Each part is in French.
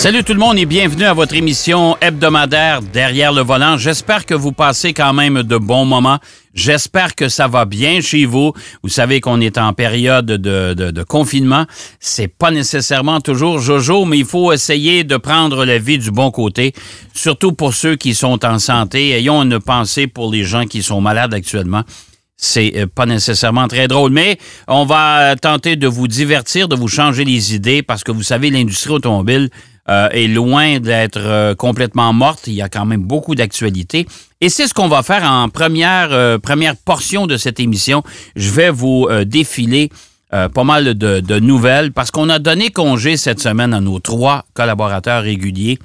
Salut tout le monde et bienvenue à votre émission hebdomadaire Derrière le volant. J'espère que vous passez quand même de bons moments. J'espère que ça va bien chez vous. Vous savez qu'on est en période de, de, de confinement. C'est pas nécessairement toujours Jojo, mais il faut essayer de prendre la vie du bon côté, surtout pour ceux qui sont en santé. Ayons une pensée pour les gens qui sont malades actuellement c'est euh, pas nécessairement très drôle, mais on va tenter de vous divertir, de vous changer les idées, parce que vous savez, l'industrie automobile euh, est loin d'être euh, complètement morte. Il y a quand même beaucoup d'actualités. Et c'est ce qu'on va faire en première, première portion de cette émission. Je vais vous défiler pas mal de, nouvelles, parce qu'on a donné congé cette semaine à nos trois collaborateurs réguliers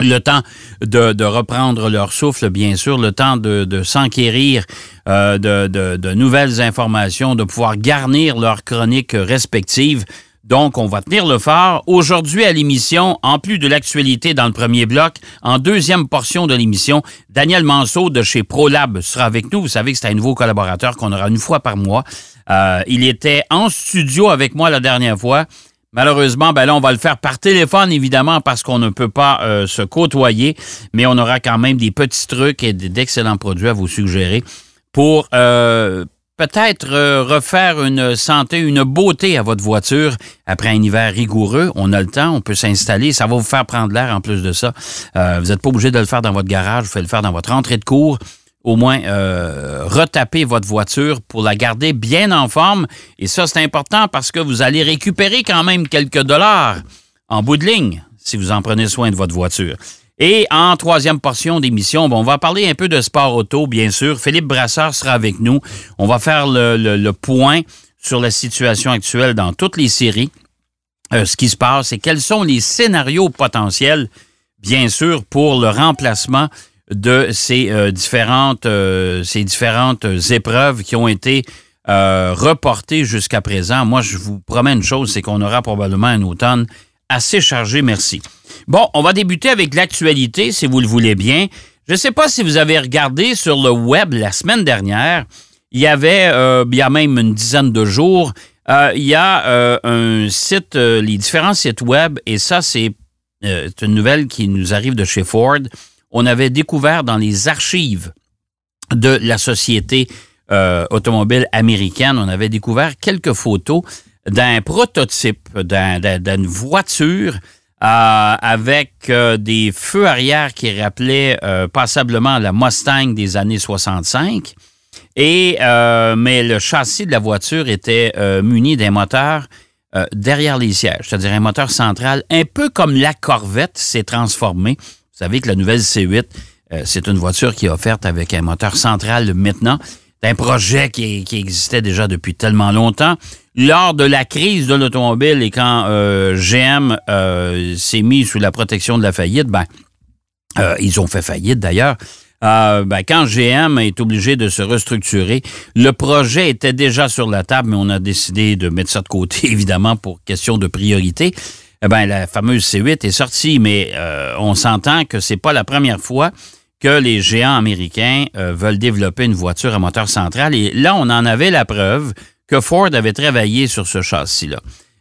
le temps de, reprendre leur souffle, bien sûr, le temps de, s'enquérir euh, de, nouvelles informations, de pouvoir garnir leurs chroniques respectives. Donc, on va tenir le phare. Aujourd'hui à l'émission, en plus de l'actualité dans le premier bloc, en deuxième portion de l'émission, Daniel Manceau de chez ProLab sera avec nous. Vous savez que c'est un nouveau collaborateur qu'on aura une fois par mois. Euh, il était en studio avec moi la dernière fois. Malheureusement, ben là, on va le faire par téléphone, évidemment, parce qu'on ne peut pas euh, se côtoyer, mais on aura quand même des petits trucs et d'excellents produits à vous suggérer pour euh, peut-être euh, refaire une santé, une beauté à votre voiture après un hiver rigoureux. On a le temps, on peut s'installer, ça va vous faire prendre l'air en plus de ça. vous n'êtes pas obligé de le faire dans votre garage, vous pouvez le faire dans votre entrée de cours au moins euh, retaper votre voiture pour la garder bien en forme. Et ça, c'est important parce que vous allez récupérer quand même quelques dollars en bout de ligne si vous en prenez soin de votre voiture. Et en troisième portion d'émission, on va parler un peu de sport auto, bien sûr. Philippe Brasseur sera avec nous. On va faire le, point sur la situation actuelle dans toutes les séries, euh, ce qui se passe et quels sont les scénarios potentiels, bien sûr, pour le remplacement de ces euh, différentes, euh, ces différentes épreuves qui ont été euh, reportées jusqu'à présent. Moi, je vous promets une chose, c'est qu'on aura probablement un automne assez chargé, merci. Bon, on va débuter avec l'actualité, si vous le voulez bien. Je ne sais pas si vous avez regardé sur le web la semaine dernière, il y avait, il y a même une dizaine de jours, il y a un site, les différents sites web, et ça, c'est une nouvelle qui nous arrive de chez Ford on avait découvert dans les archives de la société euh, automobile américaine, on avait découvert quelques photos d'un prototype d'une voiture euh, avec euh, des feux arrière qui rappelaient passablement la Mustang des années 65. Et, mais le châssis de la voiture était muni d'un moteur derrière les sièges, c'est-à-dire un moteur central, un peu comme la Corvette s'est transformée. Vous savez que la nouvelle C8, euh, c'est une voiture qui est offerte avec un moteur central maintenant. C'est un projet qui, existait déjà depuis tellement longtemps. Lors de la crise de l'automobile et quand euh, GM euh, s'est mis sous la protection de la faillite, ben, ils ont fait faillite d'ailleurs. Ben, quand GM est obligé de se restructurer, le projet était déjà sur la table, mais on a décidé de mettre ça de côté, évidemment, pour question de priorité eh ben, la fameuse C8 est sortie, mais euh, on s'entend que c'est pas la première fois que les géants américains euh, veulent développer une voiture à moteur central. Et là, on en avait la preuve que Ford avait travaillé sur ce châssis-là.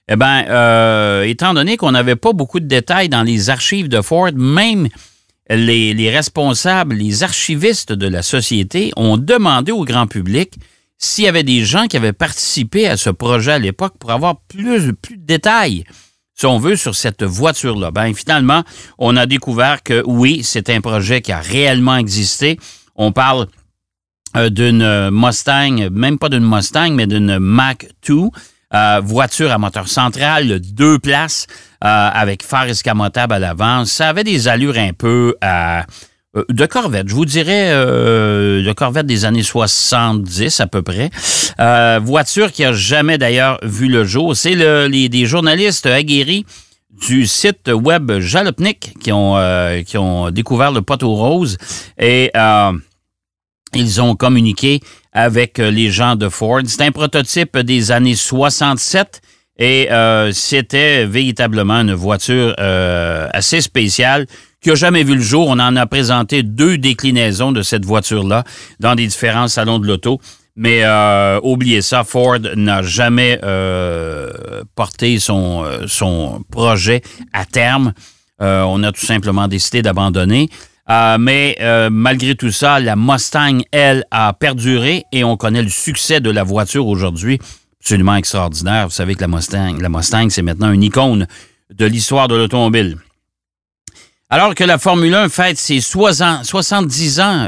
Eh bien, euh, étant donné qu'on n'avait pas beaucoup de détails dans les archives de Ford, même les, les, responsables, les archivistes de la société ont demandé au grand public s'il y avait des gens qui avaient participé à ce projet à l'époque pour avoir plus, plus de détails si on veut, sur cette voiture-là. Ben, finalement, on a découvert que oui, c'est un projet qui a réellement existé. On parle euh, d'une Mustang, même pas d'une Mustang, mais d'une Mac 2. Euh, voiture à moteur central, deux places, euh, avec phare escamotable à l'avant. Ça avait des allures un peu à euh, de Corvette, je vous dirais euh, de Corvette des années 70 à peu près. Euh, voiture qui a jamais d'ailleurs vu le jour. C'est le, les, des journalistes aguerris du site web Jalopnik qui ont, qui ont découvert le poteau rose et ils ont communiqué avec les gens de Ford. C'est un prototype des années 67 et c'était véritablement une voiture assez spéciale qui n'a jamais vu le jour. On en a présenté deux déclinaisons de cette voiture-là dans des différents salons de l'auto. Mais euh, oubliez ça, Ford n'a jamais euh, porté son, euh, son projet à terme. on a tout simplement décidé d'abandonner. mais malgré tout ça, la Mustang, elle, a perduré et on connaît le succès de la voiture aujourd'hui. Absolument extraordinaire. Vous savez que la Mustang, la Mustang, c'est maintenant une icône de l'histoire de l'automobile. Alors que la Formule 1 fête ses 70 ans,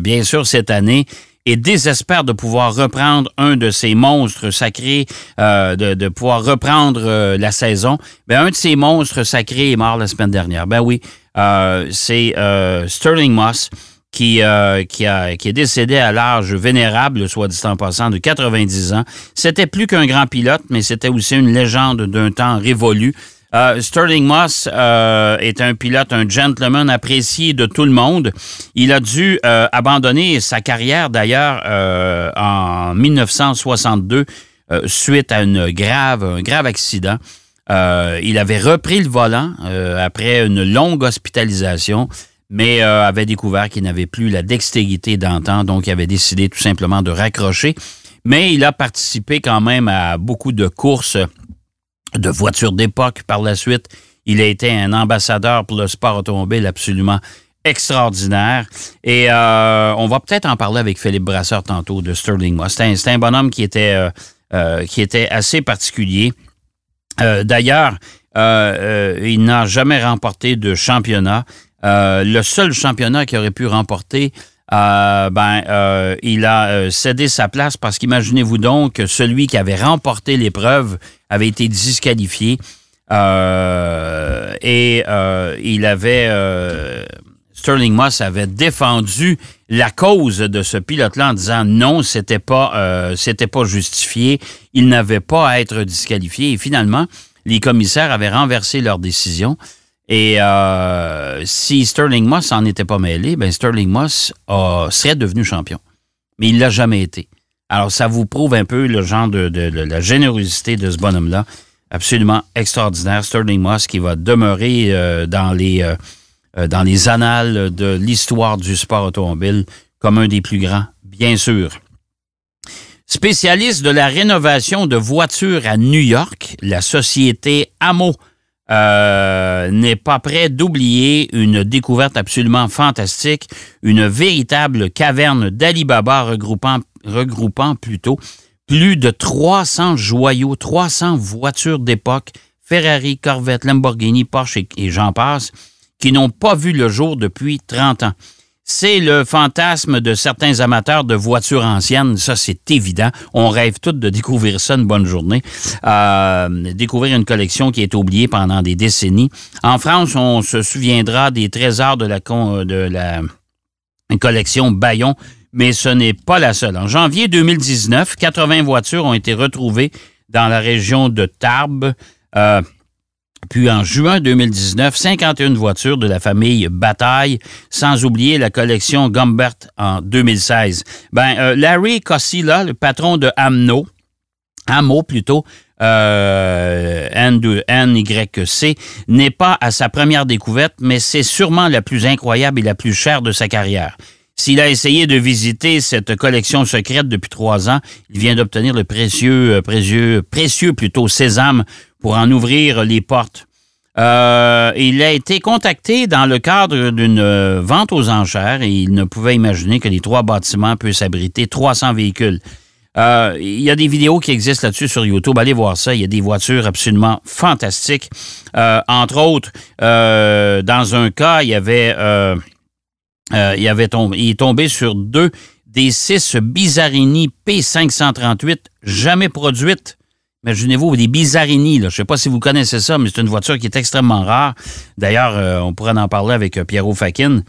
bien sûr, cette année, et désespère de pouvoir reprendre un de ces monstres sacrés, euh, de, pouvoir reprendre euh, la saison, ben, un de ces monstres sacrés est mort la semaine dernière. Ben oui, euh, c'est Sterling Moss qui, qui, a, qui est décédé à l'âge vénérable, soit dit en passant, de 90 ans. C'était plus qu'un grand pilote, mais c'était aussi une légende d'un temps révolu. Euh, Sterling Moss euh, est un pilote, un gentleman apprécié de tout le monde. Il a dû euh, abandonner sa carrière d'ailleurs en 1962 suite à une grave, un grave accident. il avait repris le volant après une longue hospitalisation, mais avait découvert qu'il n'avait plus la dextérité d'antan, donc il avait décidé tout simplement de raccrocher. Mais il a participé quand même à beaucoup de courses de voitures d'époque par la suite. Il a été un ambassadeur pour le sport automobile absolument extraordinaire. Et euh, on va peut-être en parler avec Philippe Brasseur tantôt de Sterling Moss. C'est un, bonhomme qui était, euh, euh, qui était assez particulier. D'ailleurs, il n'a jamais remporté de championnat. le seul championnat qu'il aurait pu remporter, euh, ben, euh, il a euh, cédé sa place parce qu'imaginez-vous donc que celui qui avait remporté l'épreuve avait été disqualifié. Et il avait Sterling Moss avait défendu la cause de ce pilote-là en disant non, c'était pas c'était pas justifié, il n'avait pas à être disqualifié. Et finalement les commissaires avaient renversé leur décision. Et euh, si Sterling Moss n'en était pas mêlé, ben Sterling Moss serait devenu champion. Mais il ne l'a jamais été. Alors, ça vous prouve un peu le genre de, la générosité de ce bonhomme-là. Absolument extraordinaire. Sterling Moss qui va demeurer euh, dans, les, euh, dans les annales de l'histoire du sport automobile comme un des plus grands, bien sûr. Spécialiste de la rénovation de voitures à New York, la société Amo euh, n'est pas prêt d'oublier une découverte absolument fantastique, une véritable caverne d'Alibaba regroupant, regroupant plutôt plus de 300 joyaux, 300 voitures d'époque, Ferrari, Corvette, Lamborghini, Porsche et j'en passe, qui n'ont pas vu le jour depuis 30 ans. C'est le fantasme de certains amateurs de voitures anciennes, ça c'est évident. On rêve tous de découvrir ça une bonne journée. Euh, découvrir une collection qui est oubliée pendant des décennies. En France, on se souviendra des trésors de la, collection Bayon, mais ce n'est pas la seule. En janvier 2019, 80 voitures ont été retrouvées dans la région de Tarbes. Euh, puis en juin 2019, 51 voitures de la famille Bataille, sans oublier la collection Gumbert en 2016. Ben, euh, Larry Cossilla, le patron de Amno, Amo plutôt, euh, N2NYC, n'est pas à sa première découverte, mais c'est sûrement la plus incroyable et la plus chère de sa carrière. S'il a essayé de visiter cette collection secrète depuis trois ans, il vient d'obtenir le précieux, euh, précieux, précieux plutôt sésame pour en ouvrir les portes. Euh, il a été contacté dans le cadre d'une euh, vente aux enchères et il ne pouvait imaginer que les trois bâtiments puissent abriter 300 véhicules. Euh, il y a des vidéos qui existent là-dessus sur YouTube. Allez voir ça. Il y a des voitures absolument fantastiques. entre autres, dans un cas, il y avait, il, tombé, est tombé sur deux des six Bizarini P538 jamais produites Imaginez-vous des bizarrini. Je ne sais pas si vous connaissez ça, mais c'est une voiture qui est extrêmement rare. D'ailleurs, euh, on pourrait en parler avec euh, Pierrot Fakin.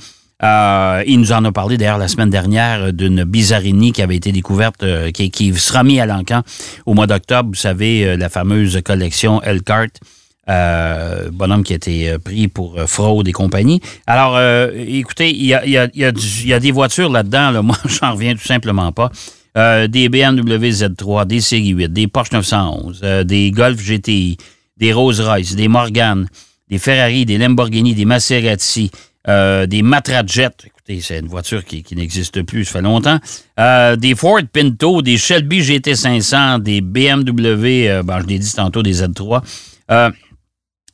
Euh, il nous en a parlé d'ailleurs la semaine dernière d'une bizarrini qui avait été découverte, qui, sera mise à l'encan au mois d'octobre. Vous savez, la fameuse collection Elkhart. bonhomme qui a été pris pour fraude et compagnie. Alors, écoutez, il y a, des voitures là-dedans, là, moi, j'en reviens tout simplement pas. Euh, des BMW Z3, des Série 8, des Porsche 911, euh, des Golf GTI, des Rolls-Royce, des Morgan, des Ferrari, des Lamborghini, des Maserati, euh, des Matrajet. Écoutez, c'est une voiture qui, n'existe plus, ça fait longtemps. Des Ford Pinto, des Shelby GT500, des BMW, ben, je l'ai dit tantôt, des Z3.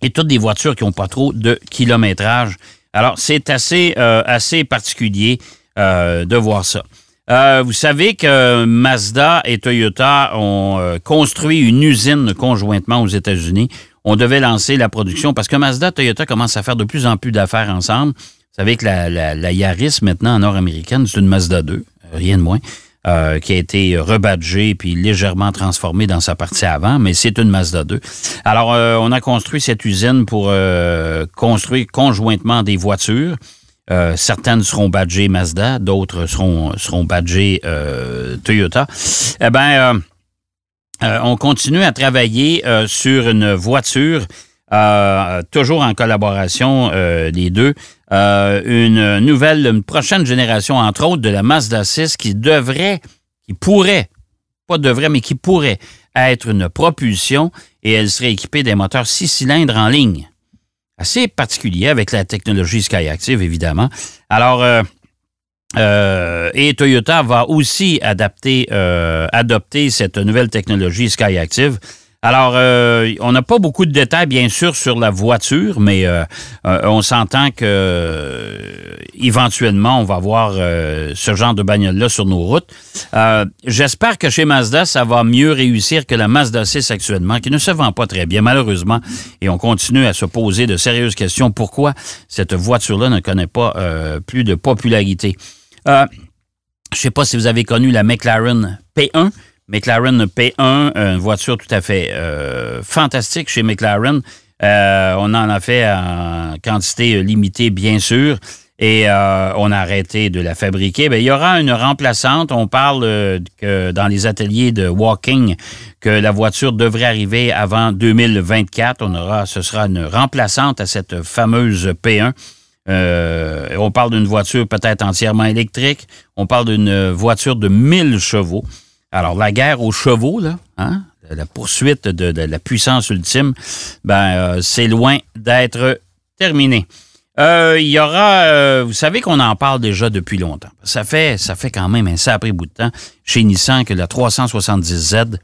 et toutes des voitures qui n'ont pas trop de kilométrage. Alors, c'est assez, assez particulier de voir ça. Vous savez que Mazda et Toyota ont construit une usine conjointement aux États-Unis on devait lancer la production parce que Mazda, Toyota commencent à faire de plus en plus d'affaires ensemble. Vous savez que la, Yaris, maintenant, nord-américaine, c'est une Mazda 2, rien de moins. Euh, qui a été rebadgée puis légèrement transformée dans sa partie avant, mais c'est une Mazda 2. Alors, euh, on a construit cette usine pour euh, construire conjointement des voitures. Certaines seront badgées Mazda, d'autres seront, seront badgées Toyota. Eh bien, euh, on continue à travailler euh, sur une voiture, euh, toujours en collaboration les deux, une nouvelle, une prochaine génération, entre autres, de la Mazda 6 qui devrait, qui pourrait, pas devrait, mais qui pourrait être une propulsion et elle serait équipée des moteurs six cylindres en ligne. Assez particulier avec la technologie Skyactiv, évidemment. Alors, euh, et Toyota va aussi adapter, euh, adopter cette nouvelle technologie SkyActiv. Alors, euh, on n'a pas beaucoup de détails, bien sûr, sur la voiture, mais on s'entend que éventuellement, on va voir ce genre de bagnole-là sur nos routes. J'espère que chez Mazda, ça va mieux réussir que la Mazda 6 actuellement, qui ne se vend pas très bien, malheureusement. Et on continue à se poser de sérieuses questions. Pourquoi cette voiture-là ne connaît pas plus de popularité? Euh, je ne sais pas si vous avez connu la McLaren P1. McLaren P1, une voiture tout à fait euh, fantastique chez McLaren. Euh, on en a fait en quantité limitée, bien sûr, et on a arrêté de la fabriquer. Bien, il y aura une remplaçante. On parle que dans les ateliers de walking que la voiture devrait arriver avant 2024. On aura, ce sera une remplaçante à cette fameuse P1. Euh, on parle d'une voiture peut-être entièrement électrique. On parle d'une voiture de 1000 chevaux. Alors, la guerre aux chevaux, là, hein, la poursuite de, la puissance ultime, ben, euh, c'est loin d'être terminé. Euh, il y aura, vous savez qu'on en parle déjà depuis longtemps. Ça fait, ça fait quand même un sacré bout de temps chez Nissan que la 370Z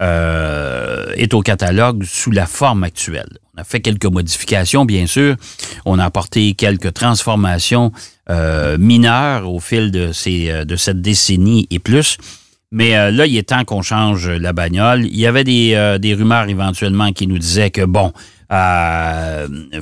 euh, est au catalogue sous la forme actuelle. On a fait quelques modifications, bien sûr. On a apporté quelques transformations euh, mineures au fil de, ces, euh, de cette décennie et plus. Mais là, il est temps qu'on change la bagnole. Il y avait des, des rumeurs éventuellement qui nous disaient que, bon,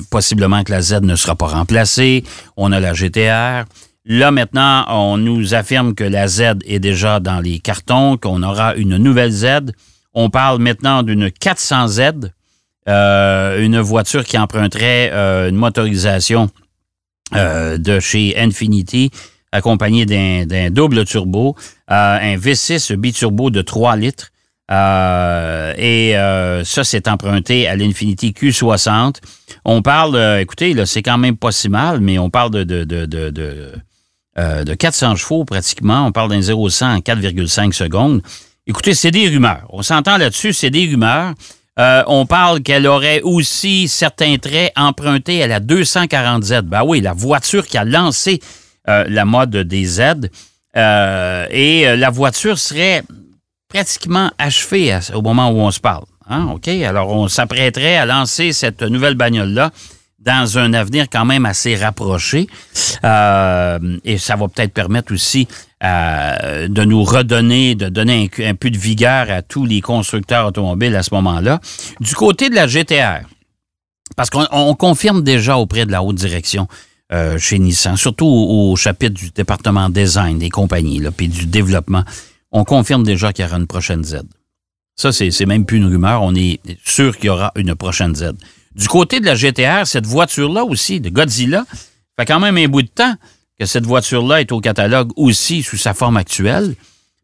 possiblement que la Z ne sera pas remplacée. On a la GTR. Là, maintenant, on nous affirme que la Z est déjà dans les cartons, qu'on aura une nouvelle Z. On parle maintenant d'une 400Z, euh, une voiture qui emprunterait euh, une motorisation euh, de chez Infinity, accompagnée d'un double turbo, un V6 biturbo de 3 litres. et ça, c'est emprunté à l'Infinity Q60. On parle, écoutez, là, c'est quand même pas si mal, mais on parle de, de, de, de 400 chevaux pratiquement. On parle d'un 0-100 en 4,5 secondes. Écoutez, c'est des rumeurs. On s'entend là-dessus, c'est des rumeurs. Euh, on parle qu'elle aurait aussi certains traits empruntés à la 240Z. Ben oui, la voiture qui a lancé euh, la mode des Z. Euh, et la voiture serait pratiquement achevée au moment où on se parle. Hein? OK? Alors, on s'apprêterait à lancer cette nouvelle bagnole-là dans un avenir quand même assez rapproché. Euh, et ça va peut-être permettre aussi euh, de nous redonner, de donner un, peu de vigueur à tous les constructeurs automobiles à ce moment-là. Du côté de la GTR, parce qu'on confirme déjà auprès de la haute direction euh, chez Nissan, surtout au, chapitre du département design des compagnies, là, puis du développement, on confirme déjà qu'il y aura une prochaine Z. Ça, c'est même plus une rumeur, on est sûr qu'il y aura une prochaine Z. Du côté de la GTR, cette voiture-là aussi, de Godzilla, fait quand même un bout de temps que cette voiture-là est au catalogue aussi sous sa forme actuelle.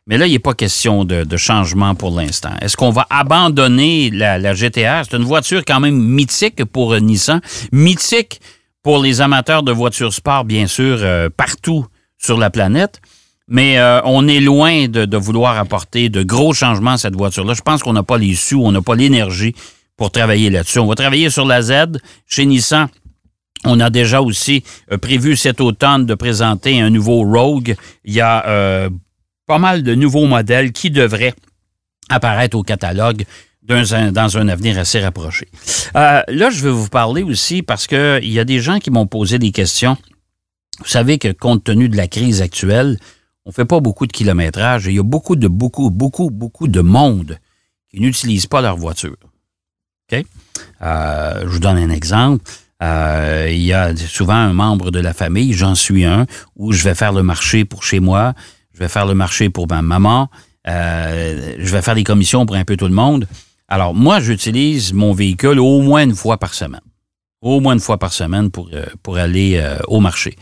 Mais là, il n'est pas question de, changement pour l'instant. Est-ce qu'on va abandonner la, GTR? C'est une voiture quand même mythique pour Nissan, mythique pour les amateurs de voitures sport, bien sûr, euh, partout sur la planète. Mais euh, on est loin de, vouloir apporter de gros changements à cette voiture-là. Je pense qu'on n'a pas les sous, on n'a pas l'énergie pour travailler là-dessus. On va travailler sur la Z. Chez Nissan, on a déjà aussi euh, prévu cet automne de présenter un nouveau Rogue. Il y a pas mal de nouveaux modèles qui devraient apparaître au catalogue un, dans un avenir assez rapproché. Euh, là, je vais vous parler aussi parce qu'il y a des gens qui m'ont posé des questions. Vous savez que compte tenu de la crise actuelle, on ne fait pas beaucoup de kilométrage et il y a beaucoup de, beaucoup, beaucoup, beaucoup de monde qui n'utilisent pas leur voiture. OK? Euh, je vous donne un exemple. Euh, il y a souvent un membre de la famille, j'en suis un, où je vais faire le marché pour chez moi, je vais faire le marché pour ma maman, je vais faire des commissions pour un peu tout le monde. Alors, moi, j'utilise mon véhicule au moins une fois par semaine. Au moins une fois par semaine pour, euh, pour aller euh, au marché.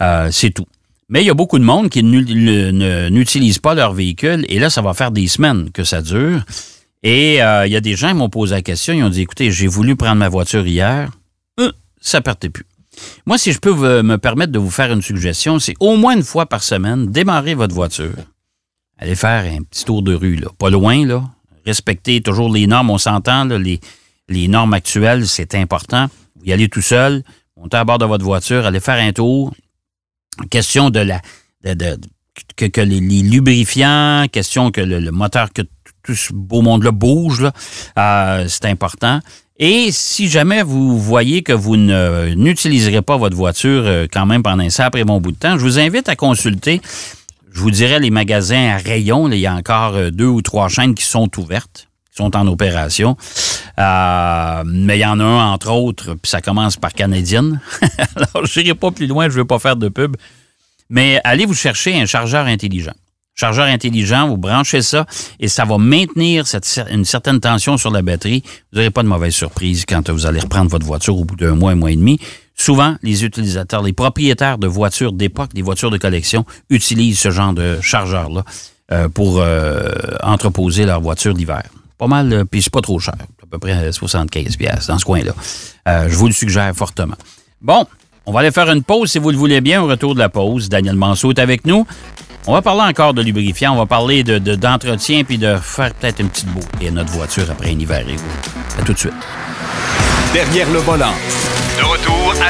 Euh, c'est tout. Mais il y a beaucoup de monde qui n'utilise pas leur véhicule et là, ça va faire des semaines que ça dure. Et il y a des gens qui m'ont posé la question, ils ont dit, écoutez, j'ai voulu prendre ma voiture hier, ça partait plus. Moi, si je peux me permettre de vous faire une suggestion, c'est au moins une fois par semaine, démarrer votre voiture. Allez faire un petit tour de rue, là. Pas loin, là, respecter toujours les normes. On s'entend, les, normes actuelles, c'est important. Vous y allez tout seul, montez à bord de votre voiture, allez faire un tour. Question de la. De, que, les, lubrifiants, question que le, moteur, que tout ce beau monde-là bouge, euh, c'est important. Et si jamais vous voyez que vous n'utiliserez pas votre voiture euh, quand même pendant un après bon bout de temps, je vous invite à consulter je vous dirais les magasins à rayon, il y a encore euh, deux ou trois chaînes qui sont ouvertes, qui sont en opération. Euh, mais il y en a un, entre autres, puis ça commence par Canadienne. Alors, je n'irai pas plus loin, je ne veux pas faire de pub. Mais allez vous chercher un chargeur intelligent. Chargeur intelligent, vous branchez ça et ça va maintenir une certaine tension sur la batterie. Vous n'aurez pas de mauvaise surprise quand vous allez reprendre votre voiture au bout d'un mois, un mois et demi. Souvent, les utilisateurs, les propriétaires de voitures d'époque, des voitures de collection, utilisent ce genre de chargeur-là euh, pour euh, entreposer leur voiture d'hiver. Pas mal, euh, puis c'est pas trop cher, à peu près 75 pièces dans ce coin-là. je vous le suggère fortement. Bon, on va aller faire une pause si vous le voulez bien. Au retour de la pause, Daniel Manceau est avec nous. On va parler encore de lubrifiant, on va parler de, d'entretien puis de faire peut-être une petite beauté à notre voiture après un hiver. À tout de suite. Derrière le volant. De retour